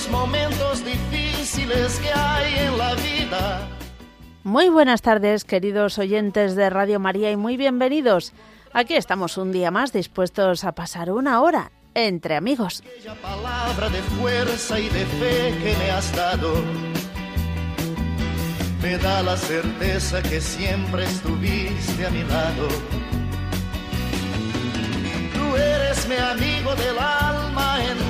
los momentos difíciles que hay en la vida. Muy buenas tardes, queridos oyentes de Radio María, y muy bienvenidos. Aquí estamos un día más dispuestos a pasar una hora entre amigos. Aquella palabra de fuerza y de fe que me has dado me da la certeza que siempre estuviste a mi lado. Tú eres mi amigo del alma en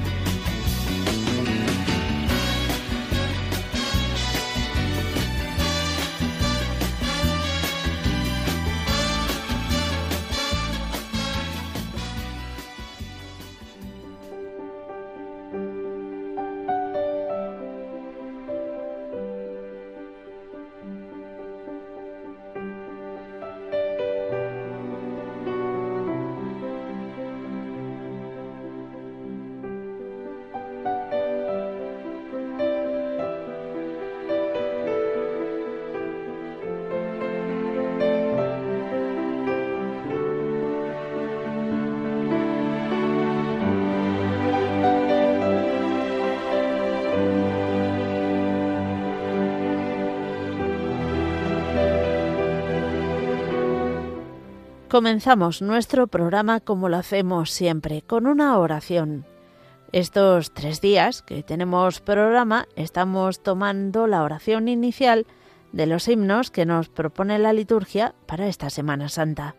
Comenzamos nuestro programa como lo hacemos siempre, con una oración. Estos tres días que tenemos programa estamos tomando la oración inicial de los himnos que nos propone la liturgia para esta Semana Santa.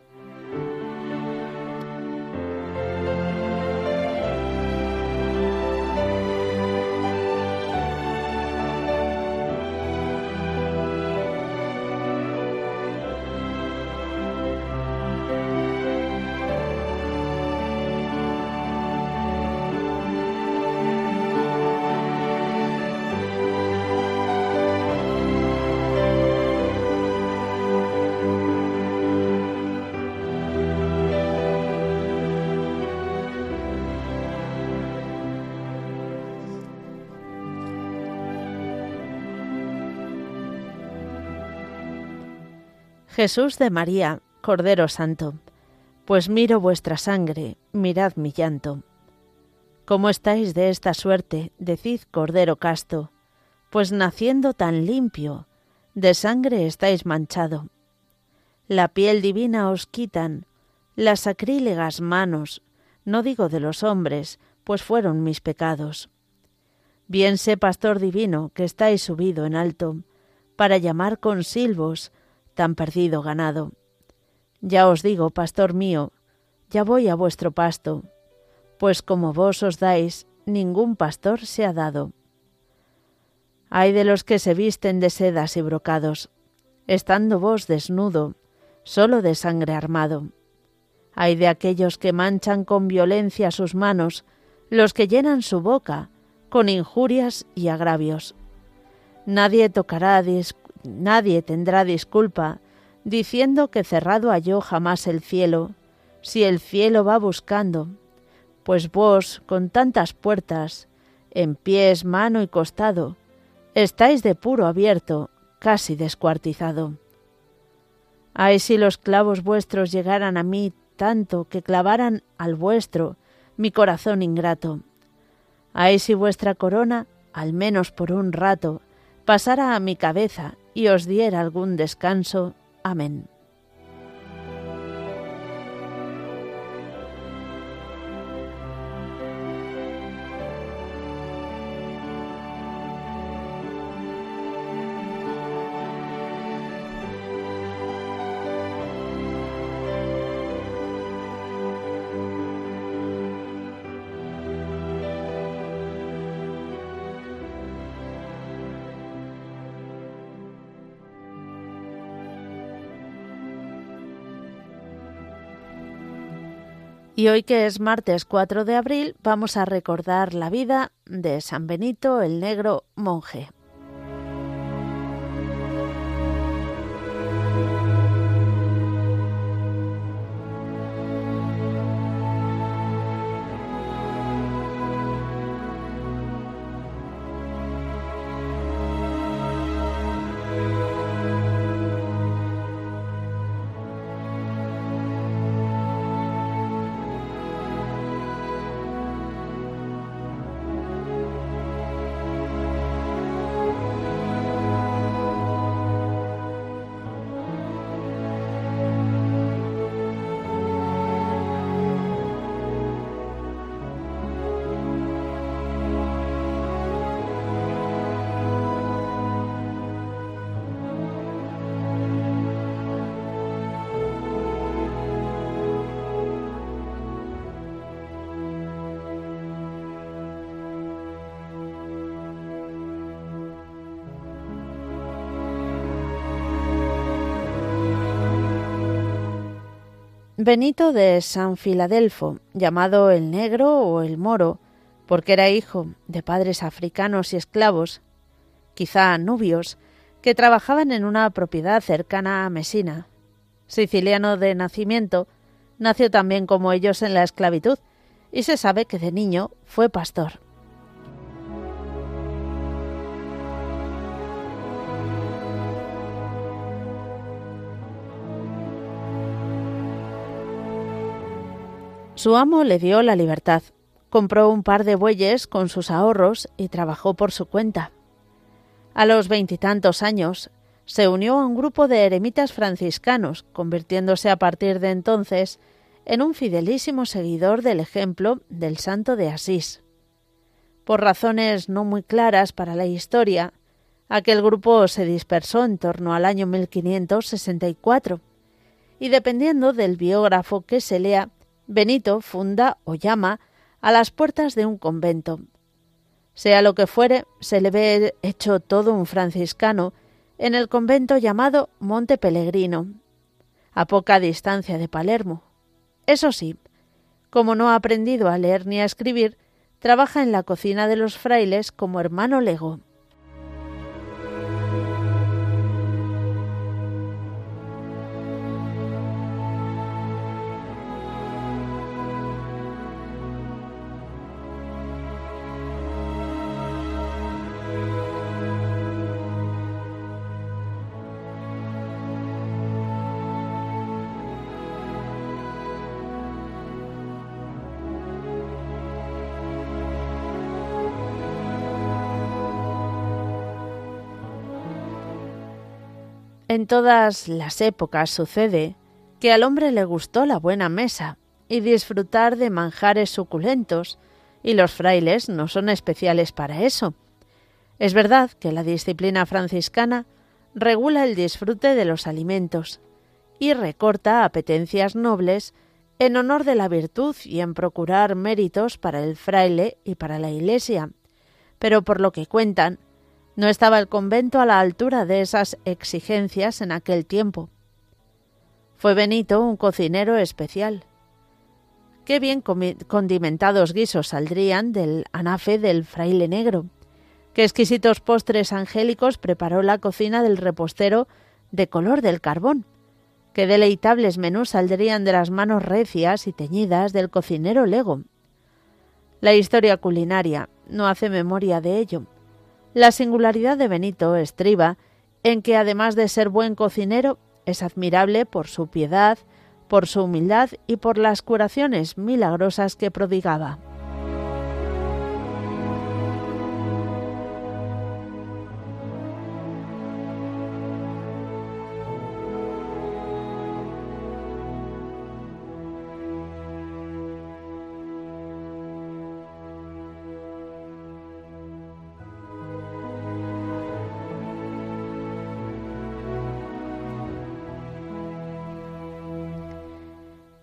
Jesús de María, Cordero Santo, pues miro vuestra sangre, mirad mi llanto. ¿Cómo estáis de esta suerte? Decid, Cordero casto, pues naciendo tan limpio, de sangre estáis manchado. La piel divina os quitan, las sacrílegas manos, no digo de los hombres, pues fueron mis pecados. Bien sé, pastor divino, que estáis subido en alto, para llamar con silbos tan perdido ganado. Ya os digo, pastor mío, ya voy a vuestro pasto, pues como vos os dais, ningún pastor se ha dado. Hay de los que se visten de sedas y brocados, estando vos desnudo, solo de sangre armado. Hay de aquellos que manchan con violencia sus manos, los que llenan su boca con injurias y agravios. Nadie tocará Nadie tendrá disculpa diciendo que cerrado halló jamás el cielo, si el cielo va buscando, pues vos, con tantas puertas, en pies, mano y costado, estáis de puro abierto, casi descuartizado. Ay, si los clavos vuestros llegaran a mí tanto que clavaran al vuestro mi corazón ingrato. Ay, si vuestra corona, al menos por un rato, pasara a mi cabeza y os diera algún descanso. Amén. Y hoy que es martes 4 de abril vamos a recordar la vida de San Benito el Negro monje. Benito de San Filadelfo, llamado el Negro o el Moro, porque era hijo de padres africanos y esclavos, quizá nubios, que trabajaban en una propiedad cercana a Mesina. Siciliano de nacimiento, nació también como ellos en la esclavitud, y se sabe que de niño fue pastor. Su amo le dio la libertad, compró un par de bueyes con sus ahorros y trabajó por su cuenta. A los veintitantos años se unió a un grupo de eremitas franciscanos, convirtiéndose a partir de entonces en un fidelísimo seguidor del ejemplo del santo de Asís. Por razones no muy claras para la historia, aquel grupo se dispersó en torno al año 1564, y dependiendo del biógrafo que se lea, Benito funda o llama a las puertas de un convento. Sea lo que fuere, se le ve hecho todo un franciscano en el convento llamado Monte Pellegrino, a poca distancia de Palermo. Eso sí, como no ha aprendido a leer ni a escribir, trabaja en la cocina de los frailes como hermano lego. En todas las épocas sucede que al hombre le gustó la buena mesa y disfrutar de manjares suculentos, y los frailes no son especiales para eso. Es verdad que la disciplina franciscana regula el disfrute de los alimentos y recorta apetencias nobles en honor de la virtud y en procurar méritos para el fraile y para la Iglesia. Pero por lo que cuentan, no estaba el convento a la altura de esas exigencias en aquel tiempo. Fue Benito un cocinero especial. Qué bien condimentados guisos saldrían del anafe del fraile negro. Qué exquisitos postres angélicos preparó la cocina del repostero de color del carbón. Qué deleitables menús saldrían de las manos recias y teñidas del cocinero lego. La historia culinaria no hace memoria de ello. La singularidad de Benito estriba en que además de ser buen cocinero, es admirable por su piedad, por su humildad y por las curaciones milagrosas que prodigaba.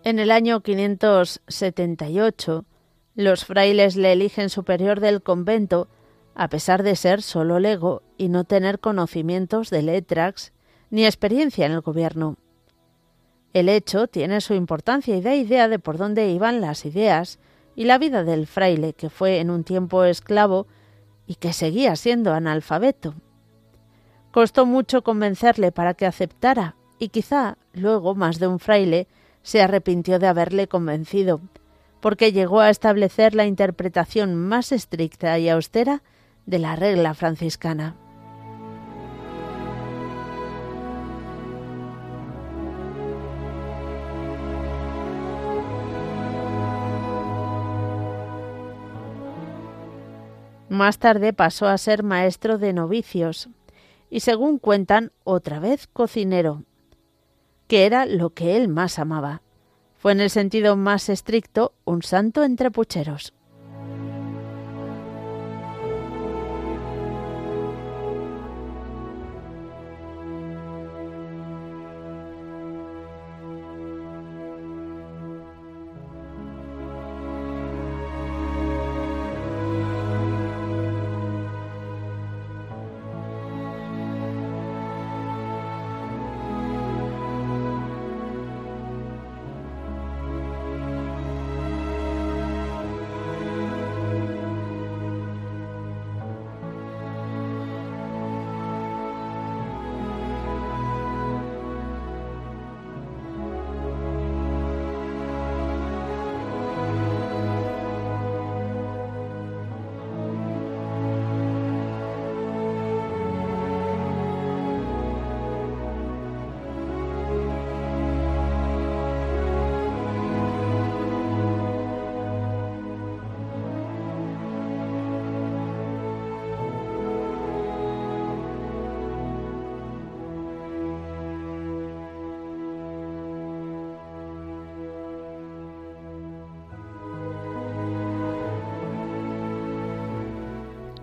En el año 578, los frailes le eligen superior del convento, a pesar de ser solo lego y no tener conocimientos de letras ni experiencia en el gobierno. El hecho tiene su importancia y da idea de por dónde iban las ideas y la vida del fraile, que fue en un tiempo esclavo y que seguía siendo analfabeto. Costó mucho convencerle para que aceptara, y quizá luego más de un fraile se arrepintió de haberle convencido, porque llegó a establecer la interpretación más estricta y austera de la regla franciscana. Más tarde pasó a ser maestro de novicios y, según cuentan, otra vez cocinero, que era lo que él más amaba. Fue en el sentido más estricto un santo entre pucheros.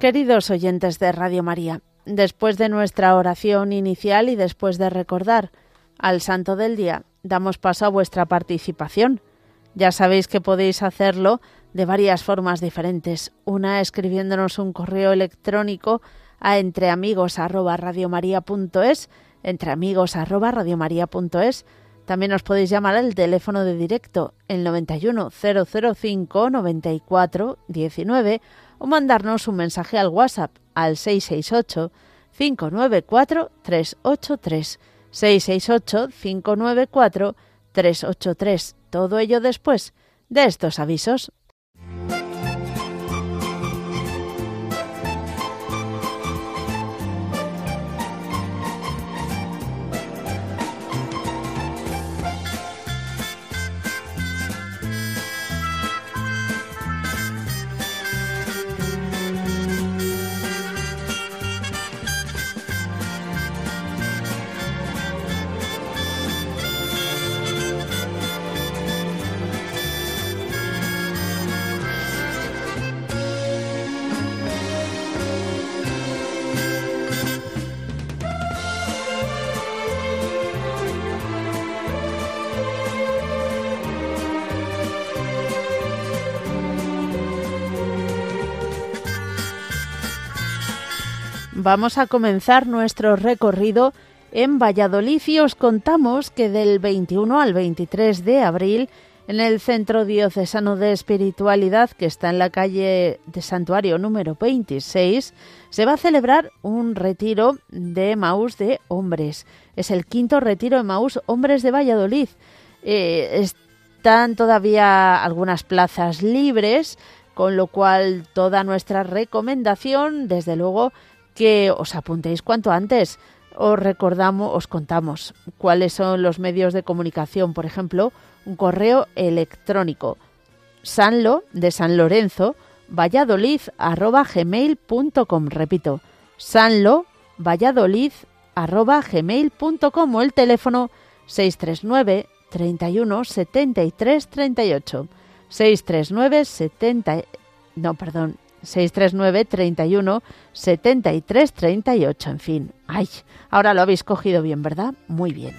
Queridos oyentes de Radio María, después de nuestra oración inicial y después de recordar al Santo del Día, damos paso a vuestra participación. Ya sabéis que podéis hacerlo de varias formas diferentes. Una escribiéndonos un correo electrónico a entreamigos@radiomaria.es, entreamigos@radiomaria.es. También os podéis llamar al teléfono de directo el 91 005 94 19 o mandarnos un mensaje al WhatsApp al 668 594 383 668 594 383. Todo ello después de estos avisos. Vamos a comenzar nuestro recorrido en Valladolid y os contamos que del 21 al 23 de abril en el Centro Diocesano de Espiritualidad, que está en la calle de Santuario número 26, se va a celebrar un retiro de Maús de hombres. Es el quinto retiro de Maús Hombres de Valladolid. Eh, están todavía algunas plazas libres, con lo cual toda nuestra recomendación, desde luego, que os apuntéis cuanto antes. Os recordamos, os contamos cuáles son los medios de comunicación, por ejemplo, un correo electrónico sanlo de San Lorenzo valladolid arroba gmail.com repito sanlo valladolid arroba gmail.com o el teléfono 639 31 73 38 639 70 no perdón 639 31 73 38. En fin, ay, ahora lo habéis cogido bien, ¿verdad? Muy bien.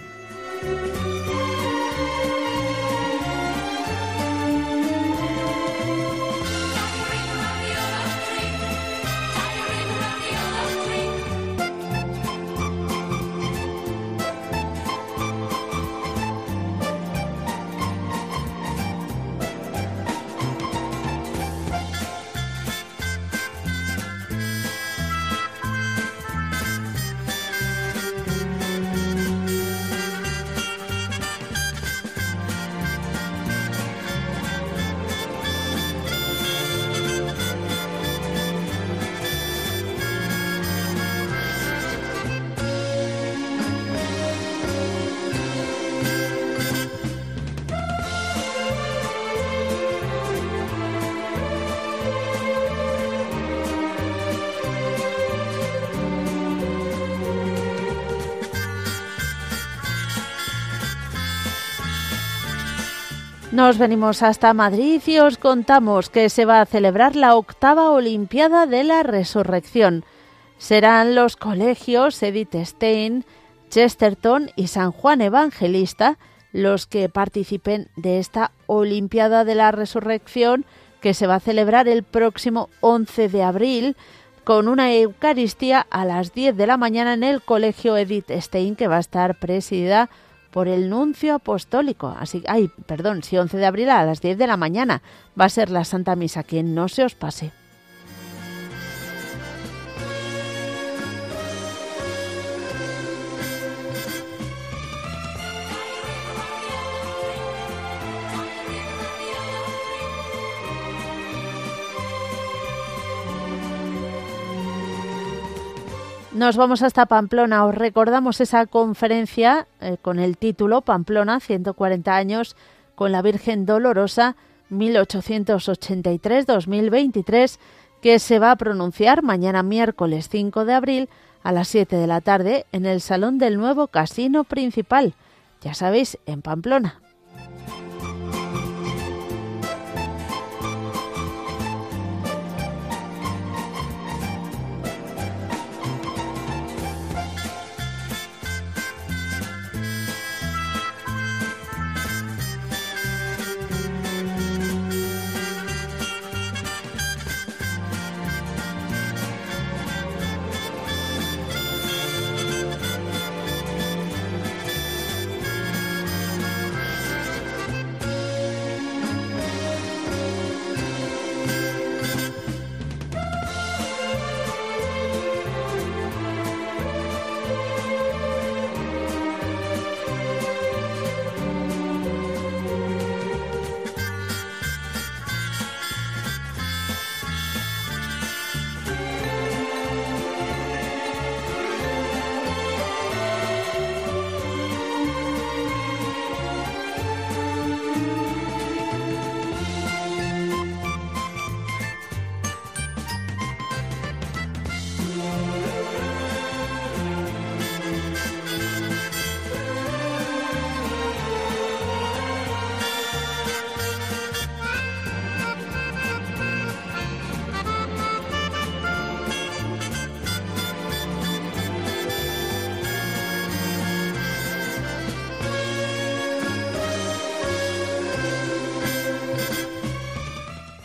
Nos venimos hasta Madrid y os contamos que se va a celebrar la octava Olimpiada de la Resurrección. Serán los colegios Edith Stein, Chesterton y San Juan Evangelista los que participen de esta Olimpiada de la Resurrección que se va a celebrar el próximo 11 de abril con una Eucaristía a las 10 de la mañana en el Colegio Edith Stein que va a estar presidida por el nuncio apostólico. Así, ay, perdón, si 11 de abril a las 10 de la mañana va a ser la Santa Misa, que no se os pase. Nos vamos hasta Pamplona. Os recordamos esa conferencia eh, con el título Pamplona, 140 años con la Virgen Dolorosa, 1883-2023, que se va a pronunciar mañana miércoles 5 de abril a las 7 de la tarde en el Salón del Nuevo Casino Principal. Ya sabéis, en Pamplona.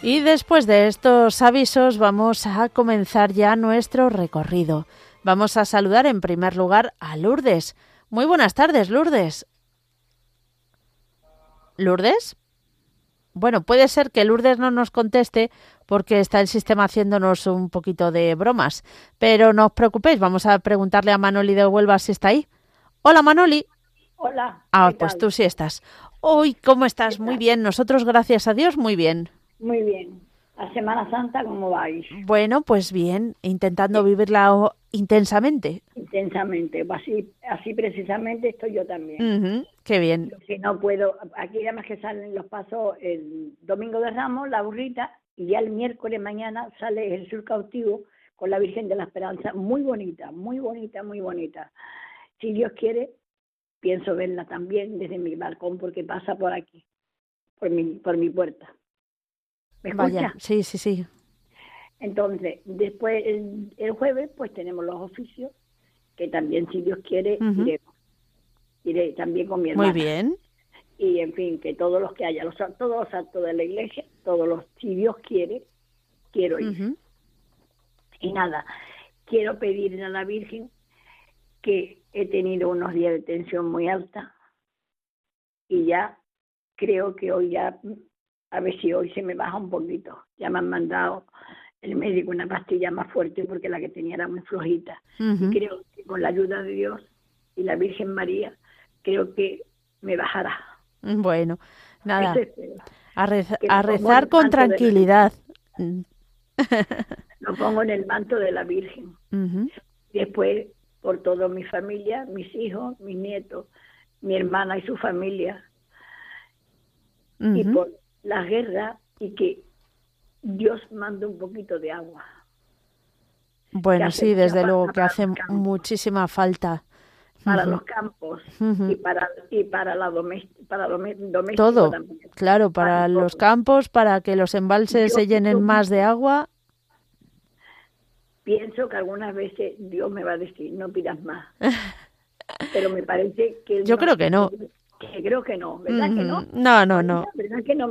Y después de estos avisos vamos a comenzar ya nuestro recorrido. Vamos a saludar en primer lugar a Lourdes. Muy buenas tardes, Lourdes. ¿Lourdes? Bueno, puede ser que Lourdes no nos conteste porque está el sistema haciéndonos un poquito de bromas. Pero no os preocupéis, vamos a preguntarle a Manoli de Huelva si está ahí. Hola, Manoli. Hola. Ah, pues tú sí estás. Hoy, ¿cómo estás? Muy bien. Nosotros, gracias a Dios, muy bien. Muy bien. La Semana Santa, ¿cómo vais? Bueno, pues bien, intentando vivirla intensamente. Intensamente, así, así precisamente estoy yo también. qué bien. Si no puedo, aquí además que salen los pasos el domingo de Ramos, la burrita, y ya el miércoles mañana sale el sur cautivo con la Virgen de la Esperanza, muy bonita, muy bonita, muy bonita. Si Dios quiere, pienso verla también desde mi balcón porque pasa por aquí, por mi, por mi puerta. ¿Me Vaya, sí, sí, sí. Entonces, después, el, jueves, pues tenemos los oficios, que también, si Dios quiere, iré, también con mi hermana. Muy bien. Y, en fin, que todos los que haya, los, todos los actos de la iglesia, todos los, si Dios quiere, quiero ir. Y nada, quiero pedirle a la Virgen que he tenido unos días de tensión muy alta y ya creo que hoy ya a ver si hoy se me baja un poquito. Ya me han mandado el médico una pastilla más fuerte porque la que tenía era muy flojita. Y creo que con la ayuda de Dios y la Virgen María, creo que me bajará. Bueno, nada. A, a rezar con tranquilidad. lo pongo en el manto de la Virgen. Después, por toda mi familia, mis hijos, mis nietos, mi hermana y su familia. Y por la guerra y que Dios manda un poquito de agua. Bueno, sí, desde luego que hace muchísima falta. Para los campos y para y para la para Todo, claro, para, los campos, para que los embalses se llenen más de agua. Pienso que algunas veces Dios me va a decir, no pidas más. Pero me parece que... Yo creo que no creo que no, ¿verdad que no? No, no, no.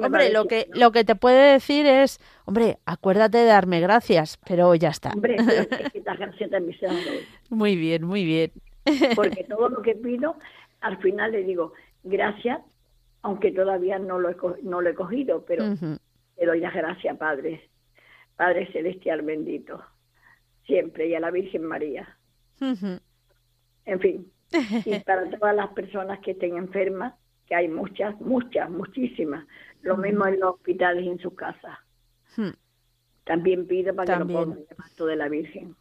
hombre, lo que, lo que te puede decir es, hombre, acuérdate de darme gracias, pero ya está. Hombre, es que gracias también se Muy bien, muy bien. Porque todo lo que pido, al final le digo, gracias, aunque todavía no lo he, no lo he cogido, pero le doy las gracias, Padre, Padre Celestial bendito, siempre, y a la Virgen María. En fin, y para todas las personas que estén enfermas, que hay muchas, muchas, muchísimas. Lo mismo en los hospitales y en sus casas. Hmm. También pido para que lo pongan el manto de la Virgen.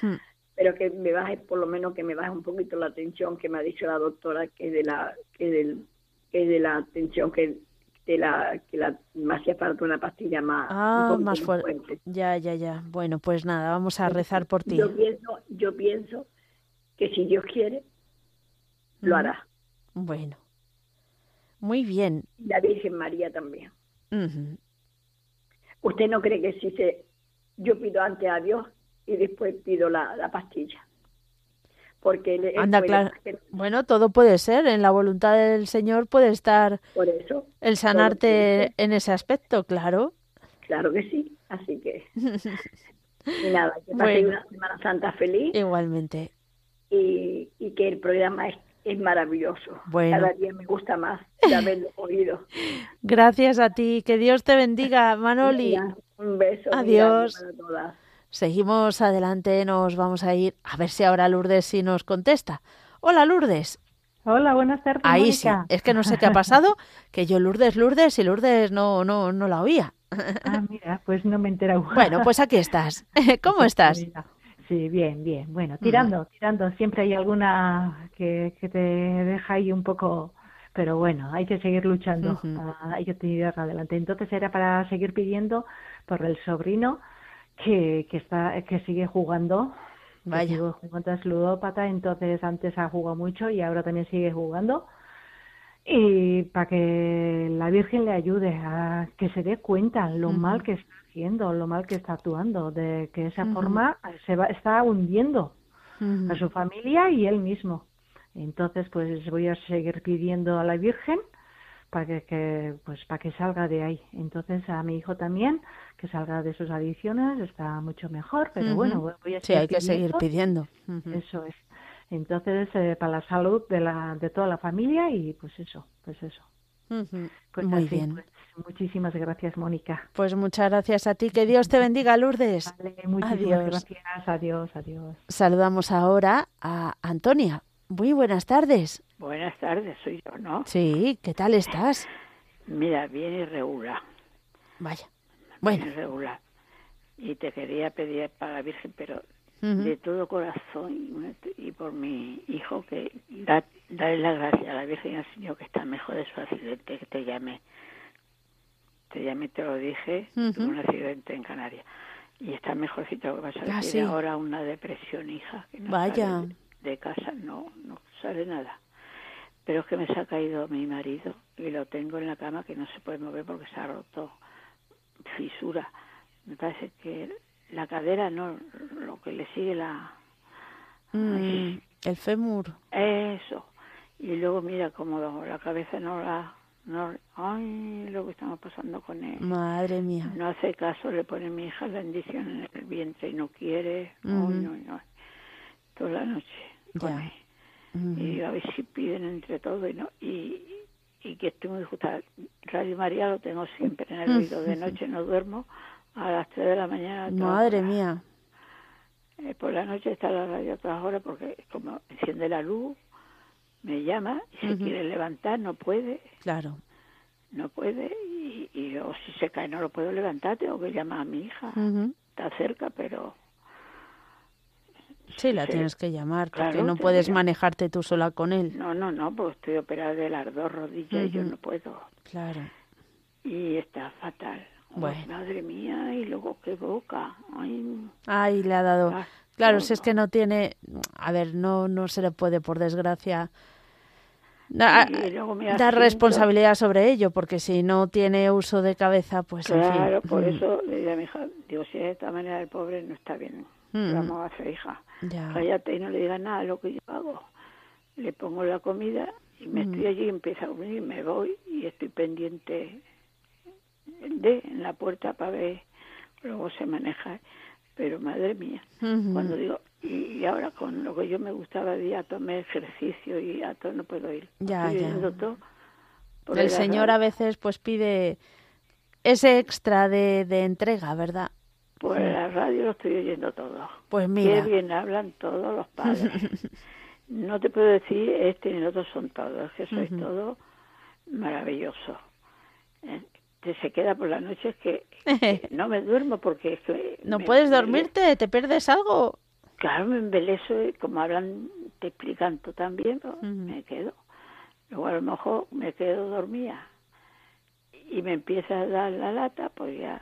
Hmm. Pero que me baje, por lo menos que me baje un poquito la tensión que me ha dicho la doctora, que es de la, que del, que de la tensión que de la que la me hacía falta una pastilla más, ah, más fuerte. Ya, ya, ya. Bueno, pues nada, vamos a rezar por ti. Yo pienso, yo pienso que si Dios quiere, lo hará. Bueno, muy bien. La Virgen María también. ¿Usted no cree que si se, yo pido antes a Dios y después pido la, pastilla? Porque Anda, claro. Bueno, todo puede ser. En la voluntad del Señor puede estar Por eso, el sanarte en ese aspecto, claro. Claro que sí. Así que. y nada, que pase una Semana Santa feliz. Igualmente y, que el programa es, es maravilloso. Cada día me gusta más de haberlo oído. Gracias a ti. Que Dios te bendiga, Manoli. Un beso. Adiós. Seguimos adelante, nos vamos a ir a ver si ahora Lourdes sí nos contesta. Hola, Lourdes. Hola, buenas tardes. Ahí sí, es que no sé qué ha pasado, que yo Lourdes, Lourdes y Lourdes no, no, no la oía. Ah, mira, pues no me he enterado. Bueno, pues aquí estás. ¿Cómo pues estás? Sí, bien, bien. Bueno, tirando, tirando. Siempre hay alguna que, que te deja ahí un poco pero bueno, hay que seguir luchando, hay que tirar adelante. Entonces era para seguir pidiendo por el sobrino que, que está que sigue jugando, Vaya. sigue jugando es ludópata, entonces antes ha jugado mucho y ahora también sigue jugando. Y para que la Virgen le ayude a que se dé cuenta lo mal que está lo mal que está actuando, de que esa forma se va, está hundiendo a su familia y él mismo. Entonces, pues voy a seguir pidiendo a la Virgen para que, pues para que salga de ahí. Entonces a mi hijo también que salga de sus adicciones está mucho mejor, pero bueno, voy a Sí, hay que seguir pidiendo. Eso es. Entonces eh, para la salud de la de toda la familia y pues eso, pues eso. Pues Muy bien. Pues, muchísimas gracias, Mónica. Pues muchas gracias a ti. Que Dios te bendiga, Lourdes. muchísimas gracias. Adiós, adiós. Saludamos ahora a Antonia. Muy buenas tardes. Buenas tardes, soy yo, ¿no? Sí, ¿qué tal estás? Mira, bien irregular. Vaya. Bueno. Bien irregular. Y te quería pedir para la Virgen, pero de todo corazón y, por mi hijo, que da, dale la gracia a la Virgen y al Señor que está mejor de su accidente, que te llame. Te llamé, te lo dije, tuvo un accidente en Canarias. Y está mejorcito, que pasa ah, ahora una depresión, hija. Que Vaya. de casa, no, no sale nada pero es que me se ha caído mi marido y lo tengo en la cama que no se puede mover porque se ha roto fisura. Me parece que la cadera no, lo que le sigue la... Mm, el fémur. Eso. Y luego mira como la cabeza no la... No, ay, lo que estamos pasando con él. Madre mía. No hace caso, le pone mi hija bendición en el vientre y no quiere. no, no. Toda la noche y a ver si piden entre todos y no y, y que estoy muy justa. Radio María lo tengo siempre en el oído. De noche no duermo a las 3 de la mañana madre mía. Eh, por la noche está la radio a todas horas porque como enciende la luz me llama y si quiere levantar no puede claro no puede y, y yo si se cae no lo puedo levantar tengo que llamar a mi hija está cerca pero Sí, la tienes que llamar, porque no puedes manejarte tú sola con él. No, no, no, porque estoy operada de las dos rodillas y yo no puedo. Claro. Y está fatal. Bueno. madre mía, y luego qué boca. Ay, Ay le ha dado. claro, si es que no tiene. A ver, no, no se le puede, por desgracia. Dar responsabilidad sobre ello, porque si no tiene uso de cabeza, pues. Claro, por eso le dije a mi hija, digo, si de esta manera el pobre no está bien. Vamos a hacer, hija. Cállate y no le digas nada lo que yo hago. Le pongo la comida y me estoy allí, empieza a y me voy y estoy pendiente de en la puerta para ver, luego se maneja. Pero madre mía, cuando digo, y, ahora con lo que yo me gustaba de a tomar ejercicio y a todo no puedo ir. Ya, ya. el Señor a veces pues pide ese extra de, de entrega, ¿verdad? Pues la radio lo estoy oyendo todo. Pues mira. Qué bien hablan todos los padres. no te puedo decir este ni el otro son todos, que sois todo maravilloso. Eh, te se queda por la noche es que, no me duermo porque es que no puedes dormirte, te pierdes algo. Claro, me embeleso y como hablan, te explican tú también, pues, me quedo. Luego a lo mejor me quedo dormida y me empieza a dar la lata, pues ya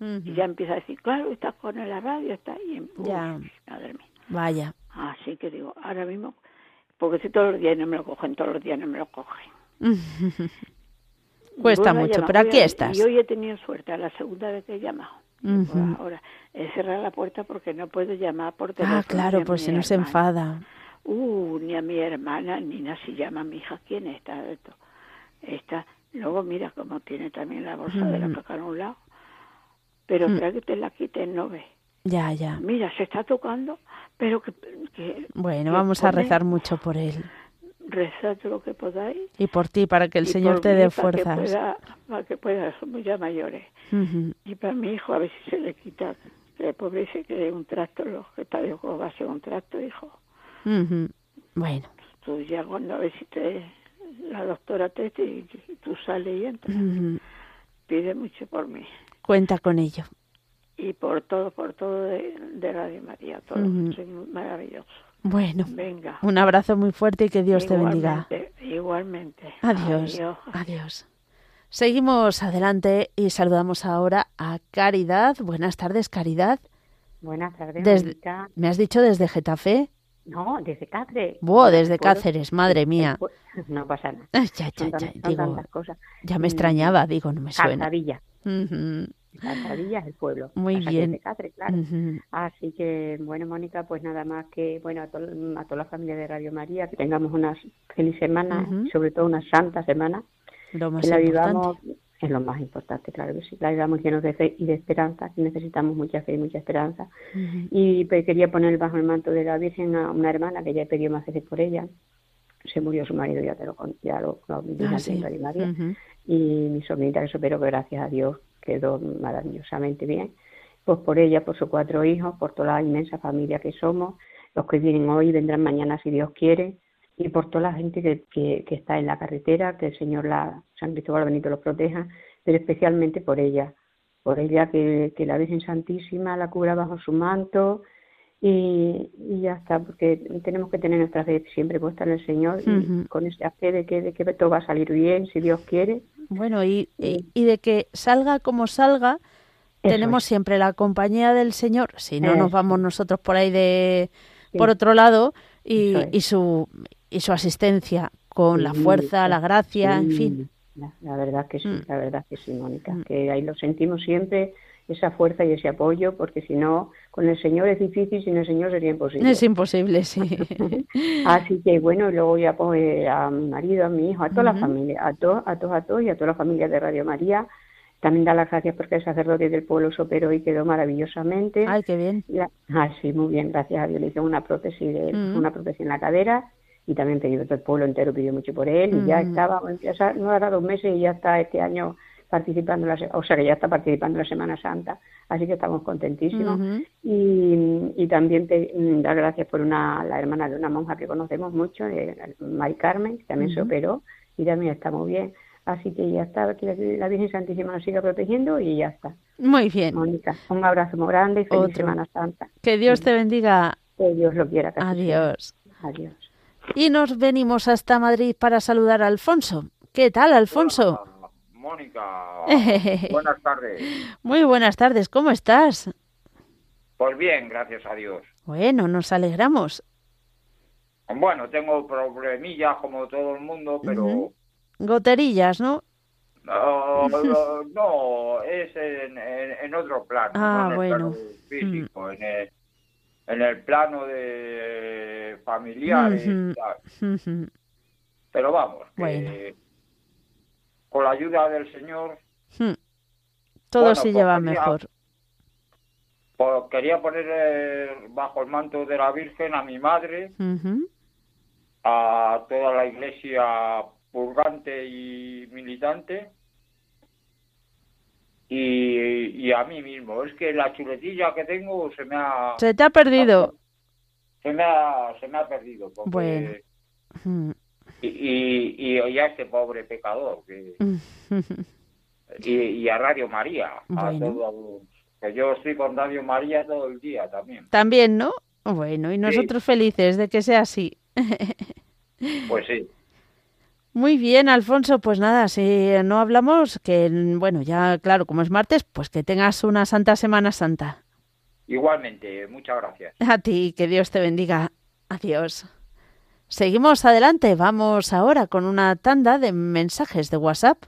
y ya empieza a decir, claro, estás con la radio, está ahí. ya. Madre mía. Vaya. Así que digo, ahora mismo, porque si todos los días no me lo cogen, todos los días no me lo cogen. Cuesta mucho, pero aquí estás. Y hoy he tenido suerte, a la segunda vez que he llamado. Ahora, he cerrado la puerta porque no puedo llamar por teléfono. Ah, claro, por si no se enfada. Uh, ni a mi hermana, ni nada, si llama a mi hija, ¿quién está? Esto? Está, luego mira cómo tiene también la bolsa de la caca a un lado pero mm. que te la quiten, no ve. Ya, ya. Mira, se está tocando, pero que... bueno, vamos a rezar mucho por él. Rezad lo que podáis. Y por ti, para que el Señor te dé fuerzas. Para que pueda, para que pueda, somos ya mayores. Y para mi hijo, a ver si se le quita. Que el pobre dice que un tracto, lo que está de va a ser un tracto, hijo. Bueno. Tú ya cuando a ver si te, la doctora te, y tú sales y entras. Pide mucho por mí. Cuenta con ello. Y por todo, por todo de, Radio María, todo. maravilloso. Bueno, Venga. un abrazo muy fuerte y que Dios te bendiga. Igualmente. Adiós, adiós. Seguimos adelante y saludamos ahora a Caridad. Buenas tardes, Caridad. Buenas tardes. Desde, ¿Me has dicho desde Getafe? No, desde Cáceres. Buah, desde Cáceres, madre mía. No pasa nada. Ya, ya, ya, digo, ya me extrañaba, digo, no me suena. Cazadilla es el pueblo. Muy bien. Cáceres, claro. Así que, bueno, Mónica, pues nada más que, bueno, a, a toda la familia de Radio María, que tengamos una feliz semana, sobre todo una santa semana, lo más la vivamos es lo más importante, claro que sí. La vivamos llenos de fe y de esperanza, que necesitamos mucha fe y mucha esperanza. Y pues, quería poner bajo el manto de la Virgen a una hermana que ya he pedido más veces por ella. Se murió su marido, ya te lo ya lo, lo ah, sí. Y mi sobrinita que se operó, que gracias a Dios quedó maravillosamente bien. Pues por ella, por sus cuatro hijos, por toda la inmensa familia que somos, los que vienen hoy vendrán mañana si Dios quiere, y por toda la gente que, que, está en la carretera, que el Señor la, San Cristóbal Benito los proteja, pero especialmente por ella, por ella que, que la Virgen Santísima la cubra bajo su manto y, y, ya está, porque tenemos que tener nuestra fe siempre puesta en el Señor y con esa fe de que, de que todo va a salir bien, si Dios quiere. Bueno, y, y, de que salga como salga, tenemos siempre la compañía del Señor, si no nos vamos nosotros por ahí de por otro lado, y, y su y su asistencia con la fuerza, la gracia, en fin. La, verdad que sí, mm. la verdad que sí, Mónica, mm. que ahí lo sentimos siempre, esa fuerza y ese apoyo, porque si no, con el Señor es difícil, sin el Señor sería imposible. Es imposible, sí. Así que bueno, y luego ya pues a mi marido, a mi hijo, a toda la familia, a todos, a todos, a todos y a toda la familia de Radio María. También da las gracias porque el sacerdote del pueblo se operó y quedó maravillosamente. Ay, qué bien. ah, sí, muy bien, gracias a Dios. Le hice una prótesis, de, una prótesis en la cadera y también pedido todo el pueblo entero pidió mucho por él y ya mm. estaba, no era dos meses y ya está este año participando, la, o sea que ya está participando en la Semana Santa, así que estamos contentísimos y, y, también te, mm, dar gracias por una, la hermana de una monja que conocemos mucho, eh, Mari Carmen, que también se operó y también está muy bien. Así que ya está, que la Virgen Santísima nos siga protegiendo y ya está. Muy bien. Mónica, un abrazo muy grande y feliz Semana Santa. Que Dios te bendiga. Que Dios lo quiera. Adiós. Adiós. Y nos venimos hasta Madrid para saludar a Alfonso. ¿Qué tal, Alfonso? Mónica, buenas tardes. Muy buenas tardes, ¿cómo estás? Pues bien, gracias a Dios. Bueno, nos alegramos. Bueno, tengo problemillas como todo el mundo, pero... Goterillas, ¿no? No, no, es en, otro plano. Ah, bueno. físico, mm. en el en el plano de familiares Pero vamos, con la ayuda del Señor... Hmm. Todo se pues lleva mejor. Pues quería poner bajo el manto de la Virgen a mi madre, a toda la iglesia purgante y militante, y, a mí mismo. Es que la chuletilla que tengo se me ha... Se te ha perdido. Se me ha, se me ha perdido. bueno. Y, y, y, a este pobre pecador. Que, y, a Radio María. A todo, que yo estoy con Radio María todo el día también. También, ¿no? Bueno, y nosotros felices de que sea así. pues sí. Muy bien, Alfonso, pues nada, si no hablamos, que bueno, ya claro, como es martes, pues que tengas una santa Semana Santa. Igualmente, muchas gracias. A ti, que Dios te bendiga. Adiós. Seguimos adelante, vamos ahora con una tanda de mensajes de WhatsApp.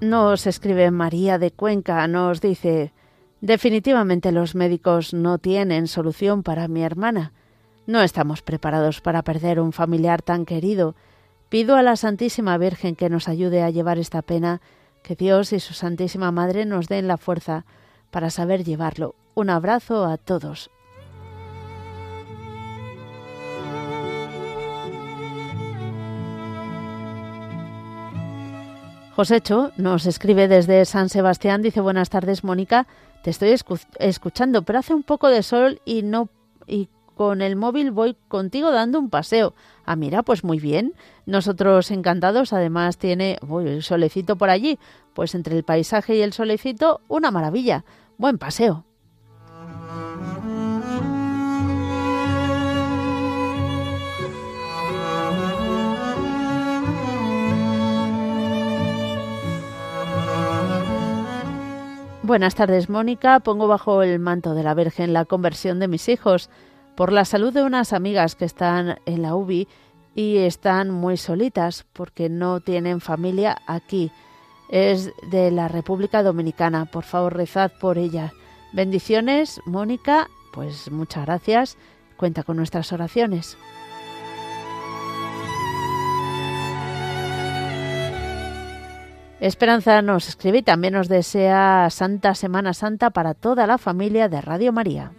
Nos escribe María de Cuenca, nos dice, definitivamente los médicos no tienen solución para mi hermana. No estamos preparados para perder un familiar tan querido. Pido a la Santísima Virgen que nos ayude a llevar esta pena, que Dios y su Santísima Madre nos den la fuerza para saber llevarlo. Un abrazo a todos. Josécho nos escribe desde San Sebastián, dice buenas tardes Mónica, te estoy escuchando, pero hace un poco de sol y no y con el móvil voy contigo dando un paseo. Ah, mira, pues muy bien. Nosotros encantados, además tiene uy, el solecito por allí, pues entre el paisaje y el solecito, una maravilla. Buen paseo. Buenas tardes, Mónica. Pongo bajo el manto de la Virgen la conversión de mis hijos por la salud de unas amigas que están en la UBI y están muy solitas porque no tienen familia aquí. es de la República Dominicana. Por favor, rezad por ella. Bendiciones, Mónica. Pues muchas gracias. Cuenta con nuestras oraciones. Esperanza nos escribe y también nos desea Santa Semana Santa para toda la familia de Radio María.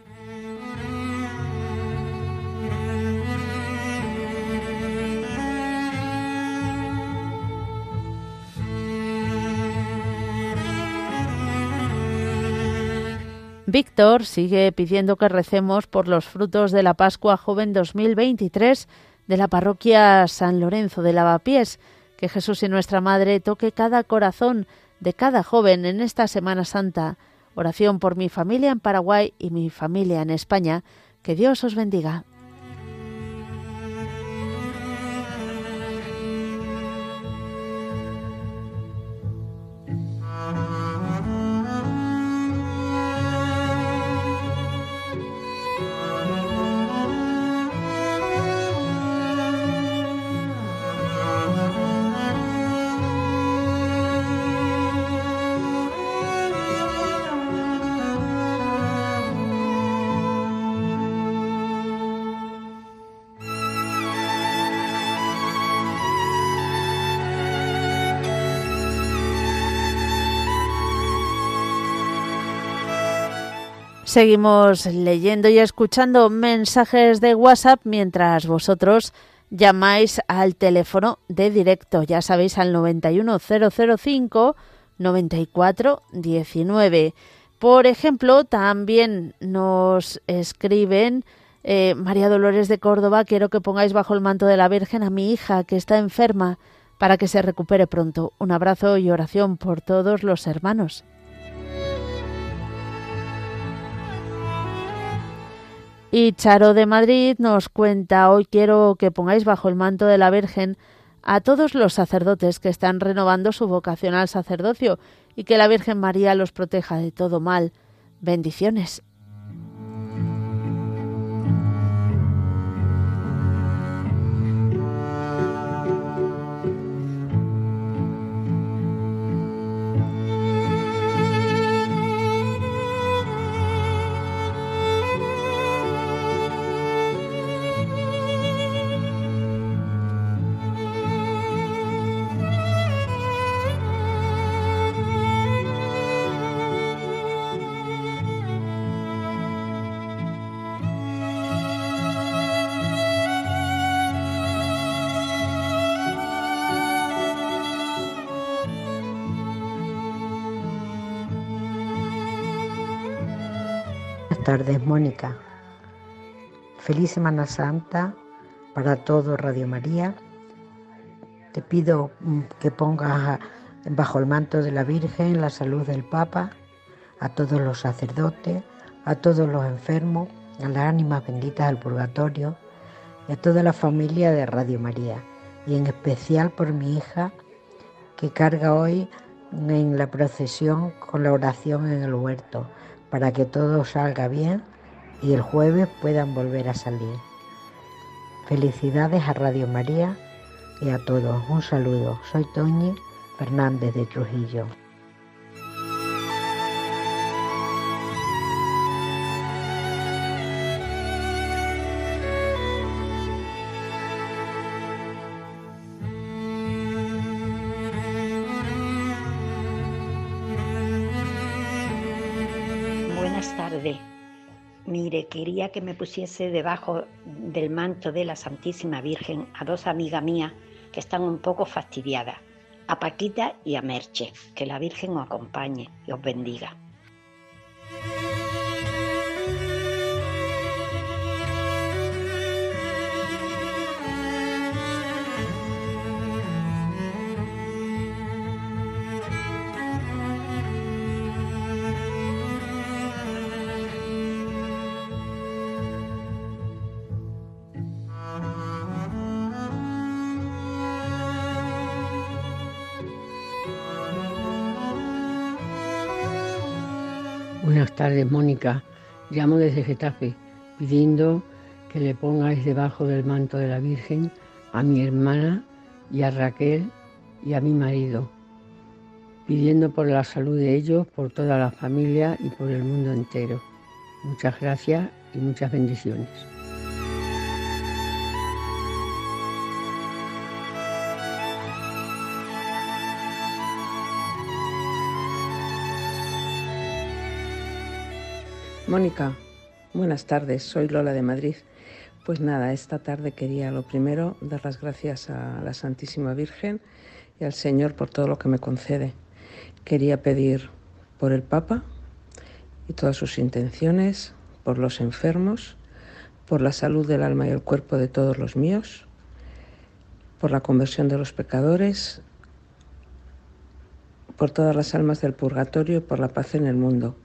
Víctor sigue pidiendo que recemos por los frutos de la Pascua Joven 2023 de la parroquia San Lorenzo de Lavapiés. Que Jesús y nuestra Madre toque cada corazón de cada joven en esta Semana Santa. Oración por mi familia en Paraguay y mi familia en España. Que Dios os bendiga. Seguimos leyendo y escuchando mensajes de WhatsApp mientras vosotros llamáis al teléfono de directo, ya sabéis, al 91005 9419. Por ejemplo, también nos escriben eh, María Dolores de Córdoba, quiero que pongáis bajo el manto de la Virgen a mi hija que está enferma para que se recupere pronto. Un abrazo y oración por todos los hermanos. Y Charo de Madrid nos cuenta, hoy quiero que pongáis bajo el manto de la Virgen a todos los sacerdotes que están renovando su vocación al sacerdocio y que la Virgen María los proteja de todo mal. Bendiciones. Tardes, Mónica. Feliz Semana Santa para todo Radio María. Te pido mm, que pongas bajo el manto de la Virgen la salud del Papa, a todos los sacerdotes, a todos los enfermos, a las ánimas benditas del purgatorio y a toda la familia de Radio María. Y en especial por mi hija que carga hoy en la procesión con la oración en el huerto para que todo salga bien y el jueves puedan volver a salir. Felicidades a Radio María y a todos. Un saludo. Soy Toñi Fernández de Trujillo. Quería que me pusiese debajo del manto de la Santísima Virgen a dos amigas mías que están un poco fastidiadas, a Paquita y a Merche. Que la Virgen os acompañe y os bendiga. Buenas tardes, Mónica. Llamo desde Getafe pidiendo que le pongáis debajo del manto de la Virgen a mi hermana y a Raquel y a mi marido. pidiendo por la salud de ellos, por toda la familia y por el mundo entero. Muchas gracias y muchas bendiciones. Mónica, buenas tardes, soy Lola de Madrid. Pues nada, esta tarde quería lo primero dar las gracias a la Santísima Virgen y al Señor por todo lo que me concede. Quería pedir por el Papa y todas sus intenciones, por los enfermos, por la salud del alma y el cuerpo de todos los míos, por la conversión de los pecadores, por todas las almas del purgatorio y por la paz en el mundo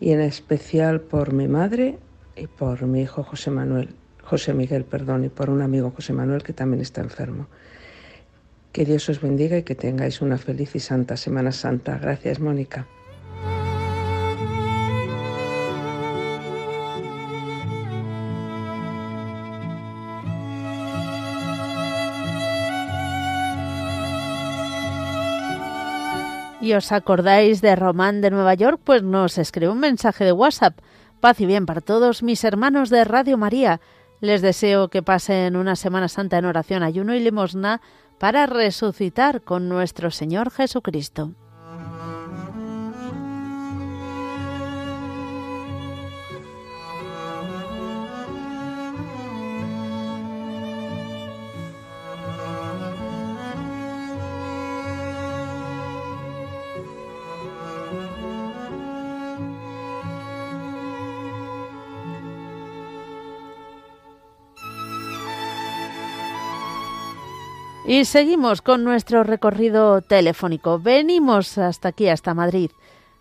y en especial por mi madre y por mi hijo José Manuel, José Miguel, perdón, y por un amigo José Manuel que también está enfermo. Que Dios os bendiga y que tengáis una feliz y santa Semana Santa. Gracias, Mónica. Os acordáis de Román de Nueva York, pues nos escribe un mensaje de WhatsApp. Paz y bien para todos mis hermanos de Radio María. Les deseo que pasen una Semana Santa en oración, ayuno y limosna para resucitar con nuestro Señor Jesucristo. Y seguimos con nuestro recorrido telefónico. Venimos hasta aquí, hasta Madrid.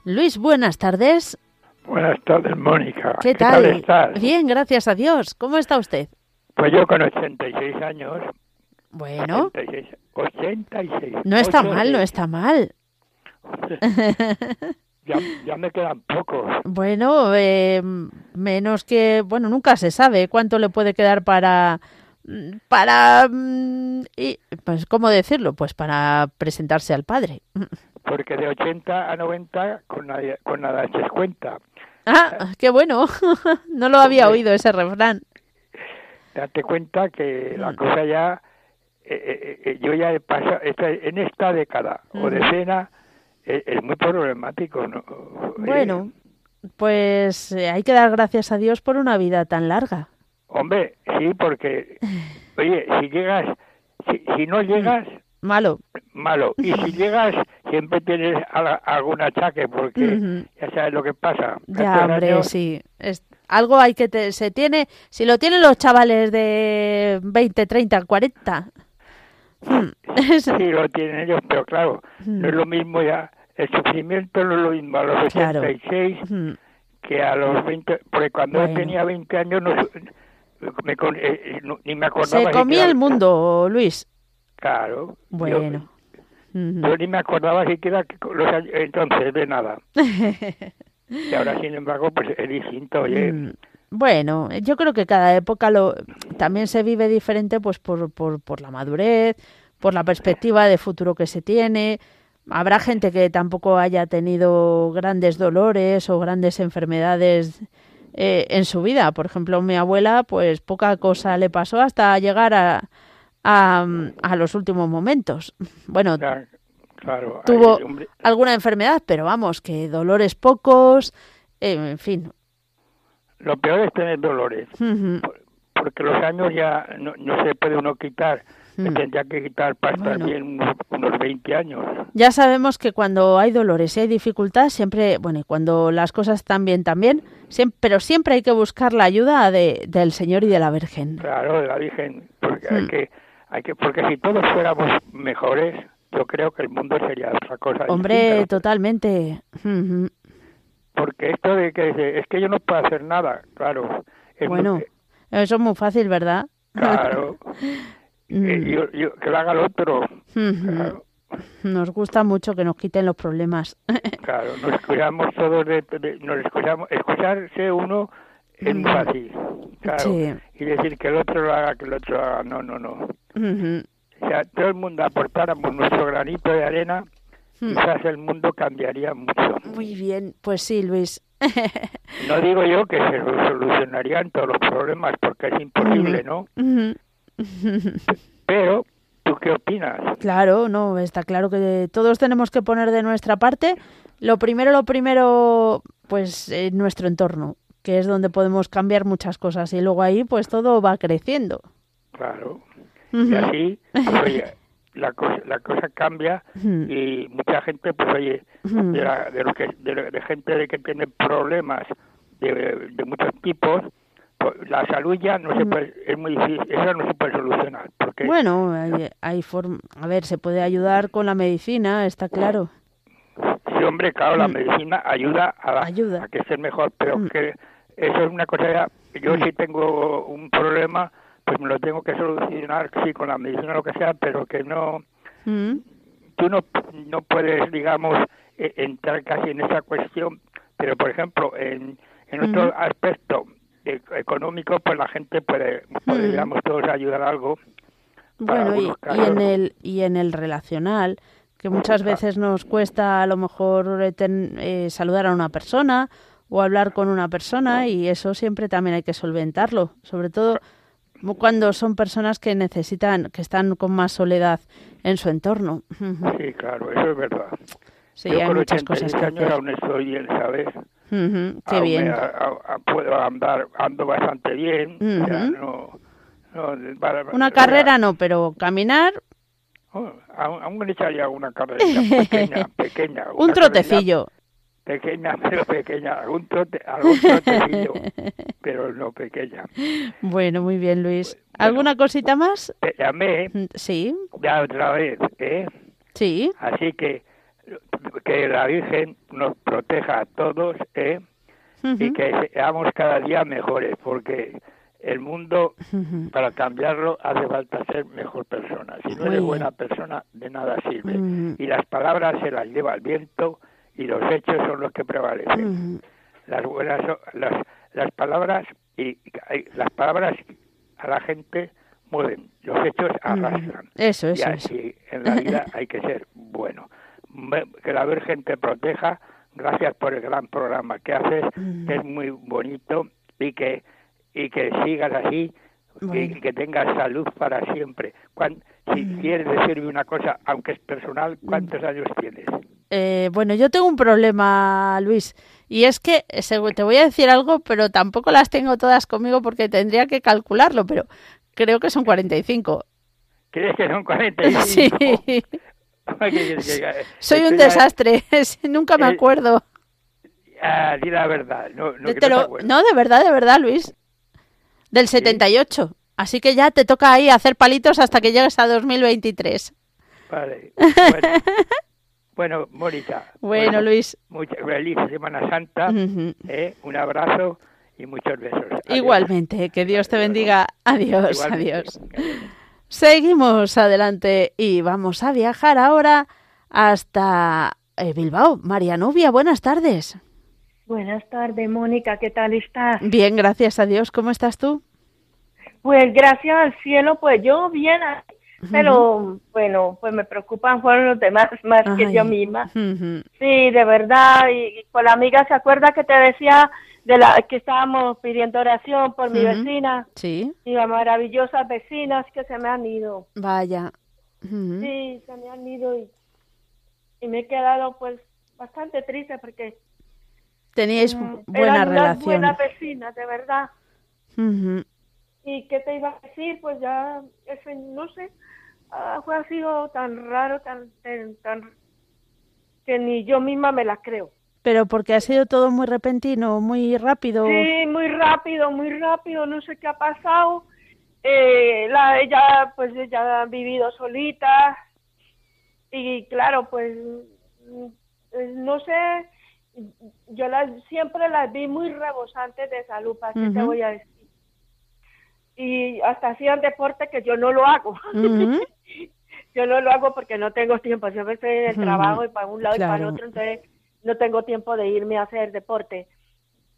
Luis, buenas tardes. Buenas tardes, Mónica. ¿Qué, tal? estás? Bien, gracias a Dios. ¿Cómo está usted? Pues yo con 86 años. Bueno. 86. No está mal, no está mal. ya, me quedan pocos. Bueno, eh, menos que, bueno, nunca se sabe cuánto le puede quedar para para mm, y, pues cómo decirlo pues para presentarse al padre. Porque de 80 a 90 con nada, con nada se cuenta. Ah qué bueno. No lo había oído ese refrán. Date cuenta que la mm. cosa ya eh, eh, eh, yo ya he pasado en esta década o decena es, muy problemático ¿no? bueno pues hay que dar gracias a Dios por una vida tan larga Hombre, sí, porque, oye, si llegas, si, no llegas... Malo. Malo. Y si llegas, siempre tienes algún achaque, porque ya sabes lo que pasa. Ya, hombre, sí. Es, algo hay que... Te, se tiene... Si lo tienen los chavales de 20, 30, 40... Sí, lo tienen ellos, pero claro, no es lo mismo ya... El sufrimiento no es lo mismo a los 86 que a los 20... Porque cuando yo tenía 20 años... No, me, eh, eh, ni me acordaba. Se comía el mundo, Luis. Claro. Bueno. Yo, ni me acordaba siquiera que los, entonces de nada. y ahora, sin embargo, pues es distinto. Oye. Mm, bueno, yo creo que cada época lo también se vive diferente pues por, por, por la madurez, por la perspectiva de futuro que se tiene. Habrá gente que tampoco haya tenido grandes dolores o grandes enfermedades eh, en su vida. Por ejemplo, mi abuela, pues poca cosa le pasó hasta llegar a, a, los últimos momentos. Bueno, tuvo alguna enfermedad, pero vamos, que dolores pocos, en fin. Lo peor es tener dolores, porque los años ya no, no se puede uno quitar me mm. tendría que quitar para estar bien unos, 20 años. Ya sabemos que cuando hay dolores y hay dificultad, siempre, bueno, y cuando las cosas están bien también, siempre, pero siempre hay que buscar la ayuda de, del Señor y de la Virgen. Claro, de la Virgen, porque hay mm. que, hay que, porque si todos fuéramos mejores, yo creo que el mundo sería otra cosa. Hombre, totalmente. Porque esto de que es que yo no puedo hacer nada, claro. bueno, eso es muy fácil, ¿verdad? Claro. Mm. yo, que lo haga el otro. Nos gusta mucho que nos quiten los problemas. claro, nos cuidamos todos de, nos escuchamos, escucharse uno es muy mm. fácil, claro, y decir que el otro lo haga, que el otro lo haga, no, no, no. O sea, todo el mundo aportáramos nuestro granito de arena, quizás el mundo cambiaría mucho. Muy bien, pues sí, Luis. no digo yo que se solucionarían todos los problemas, porque es imposible, ¿no? Pero, ¿tú qué opinas? Claro, no, está claro que todos tenemos que poner de nuestra parte. Lo primero, lo primero, pues en nuestro entorno, que es donde podemos cambiar muchas cosas y luego ahí pues todo va creciendo. Claro. Y así, oye, la cosa, la cosa cambia y mucha gente, pues oye, de, la, de, que, de, gente de que tiene problemas de, de muchos tipos, pues, la salud ya no se puede, es muy difícil, eso no se puede solucionar. Porque, bueno, hay, hay forma, a ver, se puede ayudar con la medicina, está claro. Sí, hombre, claro, la medicina ayuda a, ayuda. a que mejor, pero que eso es una cosa ya, yo sí tengo un problema pues me lo tengo que solucionar, sí, con la medicina o lo que sea, pero que no... Mm. Tú no, no puedes, digamos, e, entrar casi en esa cuestión, pero, por ejemplo, en, en otro aspecto económico, pues la gente puede, digamos, todos ayudar algo. Bueno, y, y, en el, y en el relacional, que muchas veces nos cuesta a lo mejor eh, eh, saludar a una persona o hablar con una persona y eso siempre también hay que solventarlo, sobre todo cuando son personas que necesitan, que están con más soledad en su entorno. Sí, claro, eso es verdad. Sí, hay muchas cosas que años aún estoy bien, ¿sabes? qué bien. puedo andar, ando bastante bien. no, una carrera no, pero caminar. Oh, aún, le echaría una carrera pequeña, pequeña. Un trotecillo pequeña, pero pequeña, algún, trote, algún trotecillo, pero no pequeña. Bueno, muy bien, Luis. ¿Alguna cosita más? Te llamé. Mm, sí. Ya otra vez, ¿eh? Sí. Así que que la Virgen nos proteja a todos, ¿eh? Y que seamos cada día mejores, porque el mundo, para cambiarlo, hace falta ser mejor persona. Si no eres buena persona, de nada sirve. Y las palabras se las lleva el viento y los hechos son los que prevalecen. Las buenas las, las palabras y, las palabras a la gente mueven, los hechos arrastran. Eso, eso. Y así en la vida hay que ser bueno. Que la Virgen te proteja. Gracias por el gran programa que haces, que es muy bonito y que y que sigas así y que tengas salud para siempre. si quieres decirme una cosa, aunque es personal, ¿cuántos años tienes? Eh, bueno, yo tengo un problema, Luis, y es que te voy a decir algo, pero tampoco las tengo todas conmigo porque tendría que calcularlo, pero creo que son 45. ¿Crees que son 45? Sí. Soy un desastre, nunca me acuerdo. Ah, di la verdad. No, no, no, de verdad, de verdad, Luis. Del 78. Así que ya te toca ahí hacer palitos hasta que llegues a 2023. Vale. Bueno. Bueno, Mónica. Bueno, Luis. Mucha, feliz Semana Santa. eh, un abrazo y muchos besos. Igualmente, que Dios te bendiga. Adiós, adiós. Seguimos adelante y vamos a viajar ahora hasta eh, Bilbao. María Nubia, buenas tardes. Buenas tardes, Mónica, ¿qué tal estás? Bien, gracias a Dios. ¿Cómo estás tú? Pues gracias al cielo, pues yo bien, pero bueno, pues me preocupan fueron los demás más que yo misma. Sí, de verdad, y, con la amiga se acuerda que te decía de la que estábamos pidiendo oración por mi vecina. Sí. Y las maravillosas vecinas que se me han ido. Vaya. Sí, se me han ido y, y me he quedado pues bastante triste porque teníais mm, buena eran relación. buenas vecinas, de verdad. ¿Y qué te iba a decir? Pues ya, ese, no sé, ah, fue así tan raro, tan, tan, que ni yo misma me la creo. Pero porque ha sido todo muy repentino, muy rápido. Sí, muy rápido, muy rápido, no sé qué ha pasado. Eh, la, ella, pues ella ha vivido solita y claro, pues mm, no sé, yo las siempre las vi muy rebosantes de salud, ¿para qué te voy a decir? y hasta hacían deporte que yo no lo hago. yo no lo hago porque no tengo tiempo, yo estoy en el trabajo y para un lado y para el otro, entonces no tengo tiempo de irme a hacer deporte.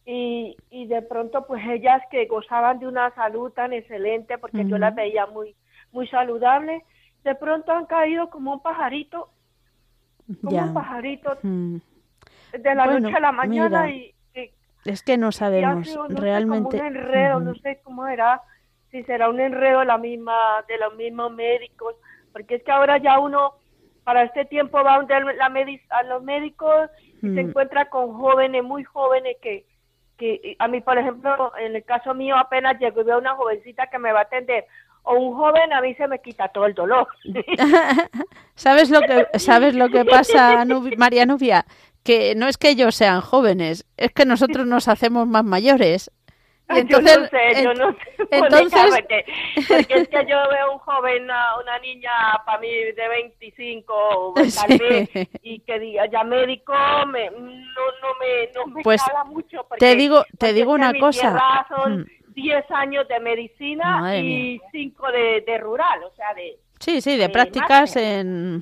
Y, y de pronto pues ellas que gozaban de una salud tan excelente porque yo las veía muy muy saludables, de pronto han caído como un pajarito como un pajarito mm. de la noche a la mañana y, Es que no sabemos realmente. un enredo, no sé cómo era, si será un enredo la misma, de los mismos médicos, porque es que ahora ya uno para este tiempo va a, la a los médicos y se mm. encuentra con jóvenes, muy jóvenes que, que a mí, por ejemplo, en el caso mío apenas llego y veo una jovencita que me va a atender o un joven a mí se me quita todo el dolor. ¿Sabes lo que sabes lo que pasa, María Nubia? Que no es que ellos sean jóvenes, es que nosotros nos hacemos más mayores entonces, yo no sé, yo no sé. Entonces... Porque, porque, es que yo veo un joven, una, niña para mí de 25 tal vez, y que diga ya médico, me, no, no me, no me pues, mucho. Porque, te digo, te digo una cosa. Son 10 mm. años de medicina y 5 de, de rural, o sea, de... Sí, sí, de, prácticas en...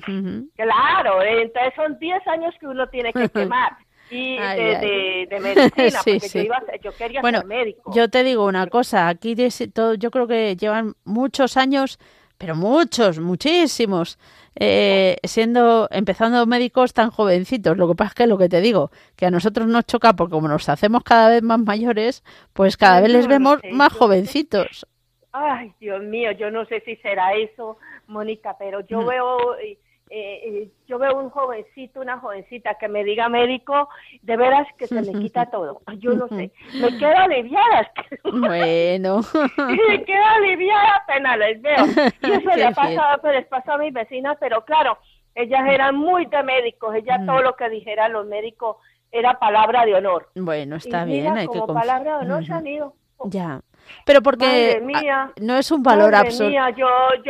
Claro, entonces son 10 años que uno tiene que quemar y de, de, medicina, porque Yo, iba, yo, quería ser médico. Yo te digo una cosa, aquí todo, yo creo que llevan muchos años, pero muchos, muchísimos, eh, siendo, empezando médicos tan jovencitos. Lo que pasa es que lo que te digo, que a nosotros nos choca porque como nos hacemos cada vez más mayores, pues cada vez les vemos más jovencitos. Ay, Dios mío, yo no sé si será eso, Mónica, pero yo mm. veo... Eh, eh, yo veo un jovencito, una jovencita que me diga médico, de veras que se me quita todo. Yo no sé, me quedo aliviada. Bueno. me quedo aliviada apenas les veo. Y eso le pasa, pues, les pasó a mis vecinas, pero claro, ellas eran muy de médicos, ellas todo lo que dijeran los médicos era palabra de honor. Bueno, está bien, hay como palabra de honor se han ido. Ya. Pero porque no es un valor absoluto.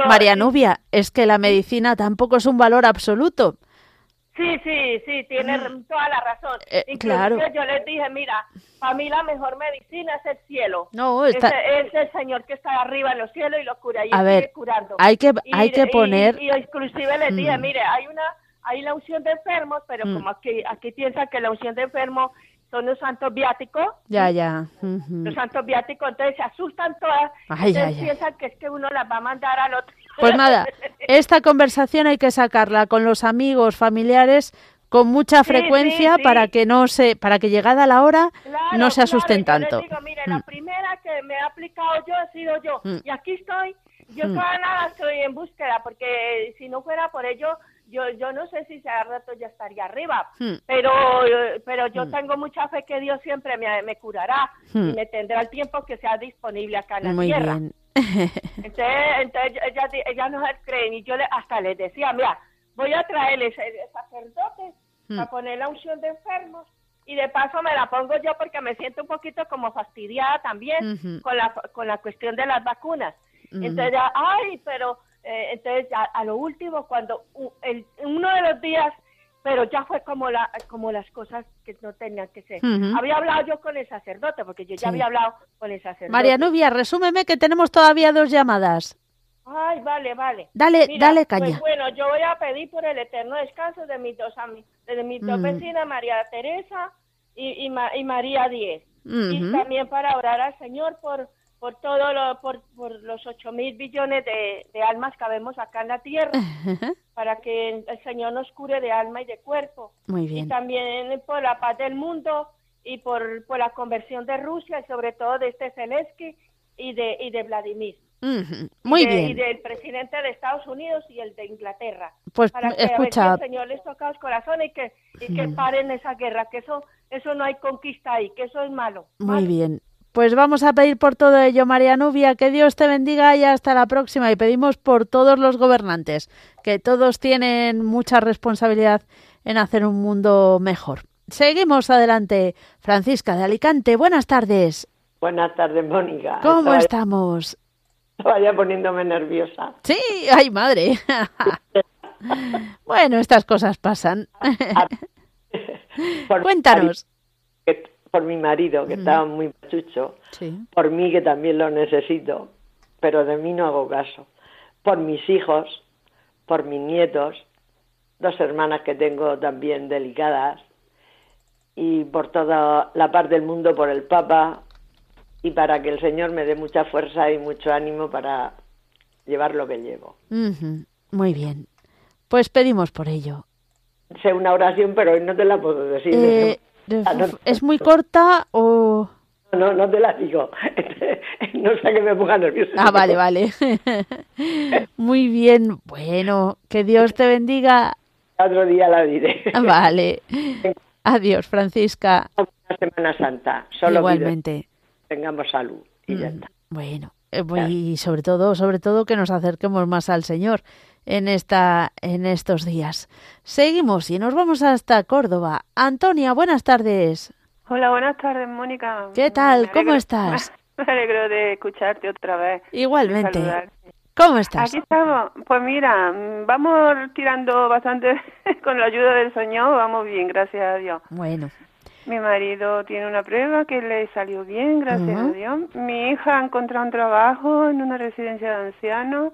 María Nubia, es que la medicina tampoco es un valor absoluto. Sí, sí, sí, tiene toda la razón. Eh, claro. yo les dije, mira, para mí la mejor medicina es el cielo. No, es, el Señor que está arriba en los cielos y lo cura y A ver, curando. Hay que, hay que poner... Y, inclusive les dije, mm. mire, hay una hay la unción de enfermos, pero mm. como aquí, aquí piensan que la unción de enfermos son los santos viáticos. Ya, ya. Los santos viáticos, entonces se asustan todas. Ay, piensan que es que uno las va a mandar al otro. Pues nada, esta conversación hay que sacarla con los amigos, familiares, con mucha frecuencia para que no se, para que llegada la hora no se asusten tanto. digo, mire, la mm. primera que me ha aplicado yo he sido yo mm. y aquí estoy. Yo mm. todavía nada estoy en búsqueda porque si no fuera por ello yo, yo no sé si a rato ya estaría arriba, hmm. pero, pero yo hmm. tengo mucha fe que Dios siempre me, me curará y hmm. me tendrá el tiempo que sea disponible acá en la Muy tierra. Bien. entonces, entonces ella, ella no se creen y yo le, hasta les decía, mira, voy a traerles el sacerdote a poner la unción de enfermos y de paso me la pongo yo porque me siento un poquito como fastidiada también con, la, con la cuestión de las vacunas. Entonces, ya, ay, pero eh, entonces, a, lo último, cuando el, uno de los días, pero ya fue como, la, como las cosas que no tenían que ser. Había hablado yo con el sacerdote, porque yo ya había hablado con el sacerdote. María Nubia, resúmeme que tenemos todavía dos llamadas. Ay, vale, vale. Dale, dale caña. Pues bueno, yo voy a pedir por el eterno descanso de mis dos, de mis dos vecinas, María Teresa y, y, María Diez. Y también para orar al Señor por por todo lo, por, por los ocho mil billones de, de, almas que vemos acá en la tierra, para que el Señor nos cure de alma y de cuerpo. Muy bien. Y también por la paz del mundo y por, por la conversión de Rusia y sobre todo de este Zelensky y de, y de Vladimir. Muy bien. Y del presidente de Estados Unidos y el de Inglaterra. Pues para que, escucha. el Señor les toca los corazones y que, y que paren esa guerra, que eso, eso no hay conquista ahí, que eso es malo. Muy bien. Pues vamos a pedir por todo ello, María Nubia, que Dios te bendiga y hasta la próxima. Y pedimos por todos los gobernantes, que todos tienen mucha responsabilidad en hacer un mundo mejor. Seguimos adelante. Francisca de Alicante, buenas tardes. Buenas tardes, Mónica. ¿Cómo estamos? Vaya poniéndome nerviosa. Sí, ay madre. bueno, estas cosas pasan. Cuéntanos por mi marido, que estaba muy machucho, por mí, que también lo necesito, pero de mí no hago caso, por mis hijos, por mis nietos, dos hermanas que tengo también delicadas, y por toda la parte del mundo, por el Papa, y para que el Señor me dé mucha fuerza y mucho ánimo para llevar lo que llevo. Muy bien. Pues pedimos por ello. sé una oración, pero hoy no te la puedo decir. Eh, ah, ¿Es muy corta o...? No, no te la digo. no sé que me ponga nerviosa. Ah, vale, vale. Muy bien. Bueno, que Dios te bendiga. Otro día la diré. Vale. Adiós, Francisca. Una Semana Santa. Solo Igualmente. Tengamos salud y ya mm, está. Bueno, eh, y sobre todo, sobre todo que nos acerquemos más al Señor en esta en estos días. Seguimos y nos vamos hasta Córdoba. Antonia, buenas tardes. Hola, buenas tardes, Mónica. ¿Qué tal? ¿Cómo estás? Me alegro de escucharte otra vez. Igualmente. ¿Cómo estás? Aquí estamos. Pues mira, vamos tirando bastante con la ayuda del Señor, vamos bien, gracias a Dios. Bueno. Mi marido tiene una prueba que le salió bien, gracias a Dios. Mi hija ha encontrado un trabajo en una residencia de ancianos.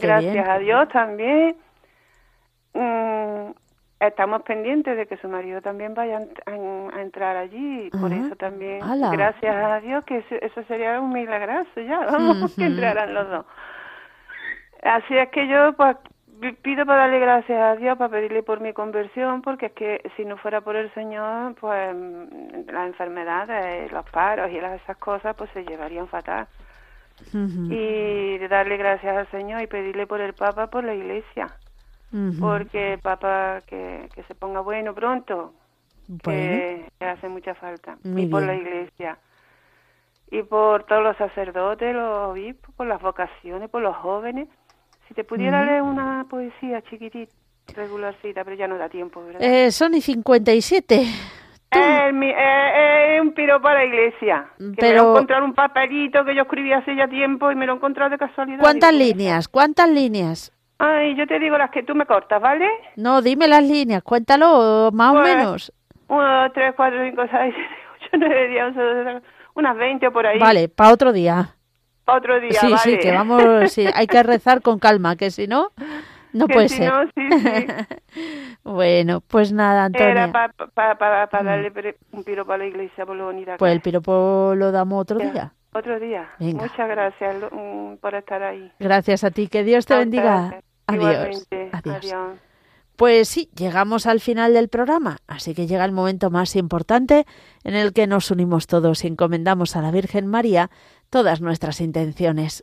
Gracias a Dios también. Mm, estamos pendientes de que su marido también vaya a, entrar allí. Por eso también, gracias a Dios, que eso, sería un milagroso ya. Vamos, que entraran los dos. Así es que yo, pues, pido para darle gracias a Dios, para pedirle por mi conversión, porque es que si no fuera por el Señor, pues las enfermedades, los paros y esas cosas, pues se llevarían fatal. Y darle gracias al Señor y pedirle por el Papa, por la Iglesia, porque el Papa que, que se ponga bueno pronto, que, hace mucha falta, y por la Iglesia. Y por todos los sacerdotes, los obispos, por las vocaciones, por los jóvenes, si te pudiera leer una poesía chiquitita, regularcita, pero ya no da tiempo, ¿verdad? Eh, son y 57. Eh, eh, un piro para la iglesia. pero... Me encontrar un papelito que yo escribí hace ya tiempo y me lo he encontrado de casualidad. ¿Cuántas líneas? ¿Cuántas líneas? Ay, yo te digo las que tú me cortas, ¿vale? No, dime las líneas, cuéntalo, más o pues, menos. Uno, dos, tres, cuatro, cinco, seis, siete, ocho, nueve, diez, once, unas veinte o por ahí. Vale, para otro día otro día. Sí, sí, que vamos, sí, hay que rezar con calma, que si no, no puede ser. bueno, pues nada, Antonia. Era para mm. darle un piropo a la iglesia por lo bonita. Pues el piropo lo damos otro día. Otro día. Muchas gracias mm, por estar ahí. Gracias a ti, que Dios te bendiga. Adiós. Adiós. Pues sí, llegamos al final del programa, así que llega el momento más importante en el que nos unimos todos y encomendamos a la Virgen María todas nuestras intenciones.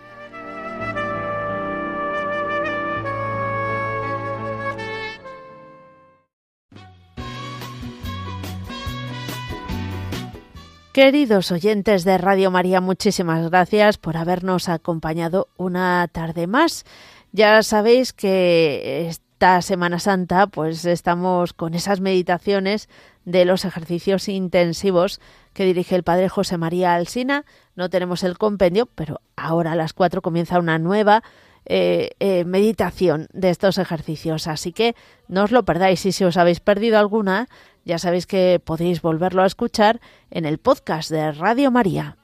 Queridos oyentes de Radio María, muchísimas gracias por habernos acompañado una tarde más. Ya sabéis que esta Semana Santa pues estamos con esas meditaciones de los ejercicios intensivos que dirige el padre José María Alsina. No tenemos el compendio, pero ahora a las cuatro comienza una nueva eh, eh, meditación de estos ejercicios. Así que no os lo perdáis y si os habéis perdido alguna, ya sabéis que podéis volverlo a escuchar en el podcast de Radio María.